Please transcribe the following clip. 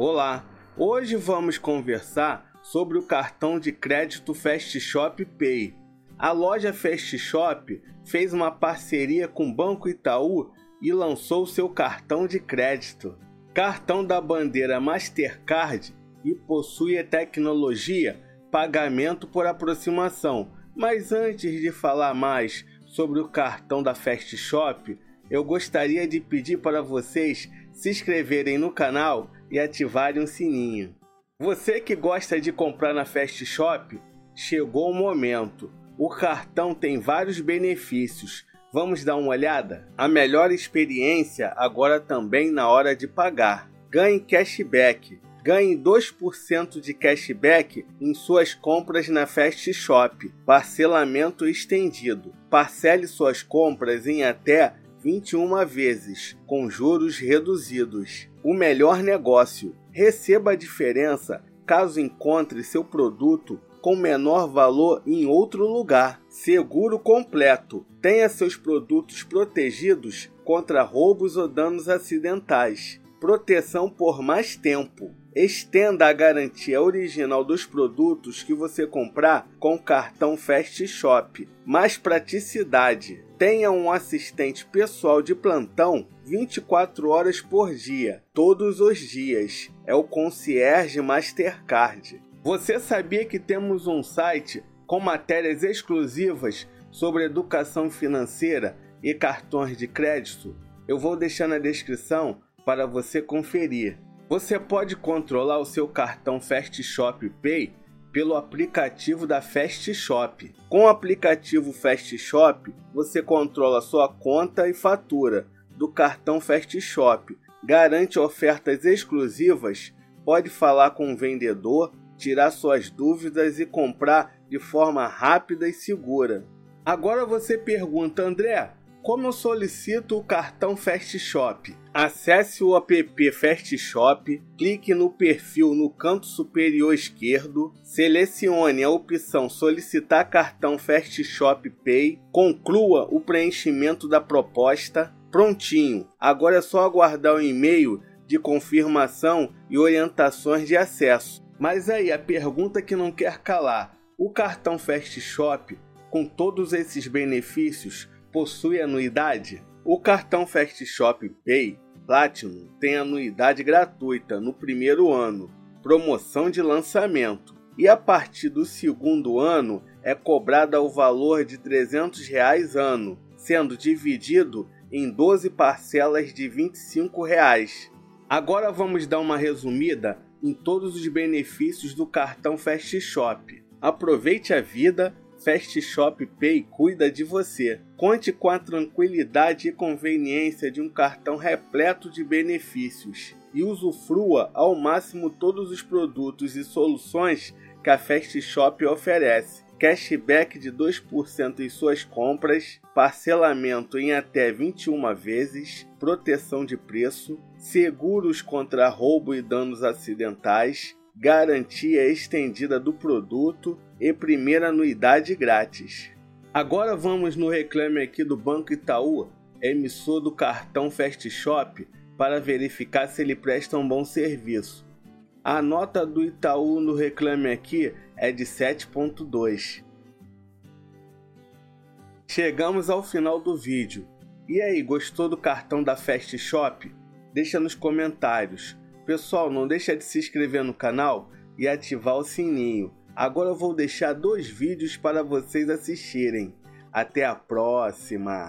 Olá, hoje vamos conversar sobre o cartão de crédito Fast Shop Pay. A loja Fast Shop fez uma parceria com o Banco Itaú e lançou seu cartão de crédito. Cartão da bandeira Mastercard e possui a tecnologia pagamento por aproximação. Mas antes de falar mais sobre o cartão da Fast Shop, eu gostaria de pedir para vocês se inscreverem no canal e ativarem o sininho. Você que gosta de comprar na Fast Shop, chegou o momento. O cartão tem vários benefícios. Vamos dar uma olhada? A melhor experiência agora também na hora de pagar. Ganhe cashback. Ganhe 2% de cashback em suas compras na Fast Shop. Parcelamento estendido. Parcele suas compras em até 21 vezes, com juros reduzidos. O melhor negócio. Receba a diferença caso encontre seu produto com menor valor em outro lugar. Seguro completo. Tenha seus produtos protegidos contra roubos ou danos acidentais. Proteção por mais tempo. Estenda a garantia original dos produtos que você comprar com cartão Fast Shop. Mais praticidade. Tenha um assistente pessoal de plantão 24 horas por dia, todos os dias. É o Concierge Mastercard. Você sabia que temos um site com matérias exclusivas sobre educação financeira e cartões de crédito? Eu vou deixar na descrição para você conferir. Você pode controlar o seu cartão Fast Shop Pay pelo aplicativo da Fast Shop. Com o aplicativo Fast Shop, você controla sua conta e fatura do cartão Fast Shop, garante ofertas exclusivas, pode falar com o vendedor, tirar suas dúvidas e comprar de forma rápida e segura. Agora você pergunta, André, como eu solicito o cartão Fast Shop? Acesse o app Fast Shop, clique no perfil no canto superior esquerdo, selecione a opção Solicitar cartão Fast Shop Pay, conclua o preenchimento da proposta. Prontinho! Agora é só aguardar o e-mail de confirmação e orientações de acesso. Mas aí a pergunta que não quer calar: o cartão Fast Shop, com todos esses benefícios, possui anuidade? O cartão Fast Shop Pay Platinum tem anuidade gratuita no primeiro ano, promoção de lançamento, e a partir do segundo ano é cobrada o valor de 300 reais ano, sendo dividido em 12 parcelas de 25 reais. Agora vamos dar uma resumida em todos os benefícios do cartão Fast Shop. Aproveite a vida Fast Shop Pay cuida de você. Conte com a tranquilidade e conveniência de um cartão repleto de benefícios e usufrua ao máximo todos os produtos e soluções que a Fast Shop oferece. Cashback de 2% em suas compras, parcelamento em até 21 vezes, proteção de preço, seguros contra roubo e danos acidentais, garantia estendida do produto e primeira anuidade grátis. Agora vamos no reclame aqui do Banco Itaú, emissor do cartão Fast Shop, para verificar se ele presta um bom serviço. A nota do Itaú no reclame aqui é de 7.2. Chegamos ao final do vídeo. E aí, gostou do cartão da Fast Shop? Deixa nos comentários. Pessoal, não deixa de se inscrever no canal e ativar o sininho. Agora eu vou deixar dois vídeos para vocês assistirem. Até a próxima!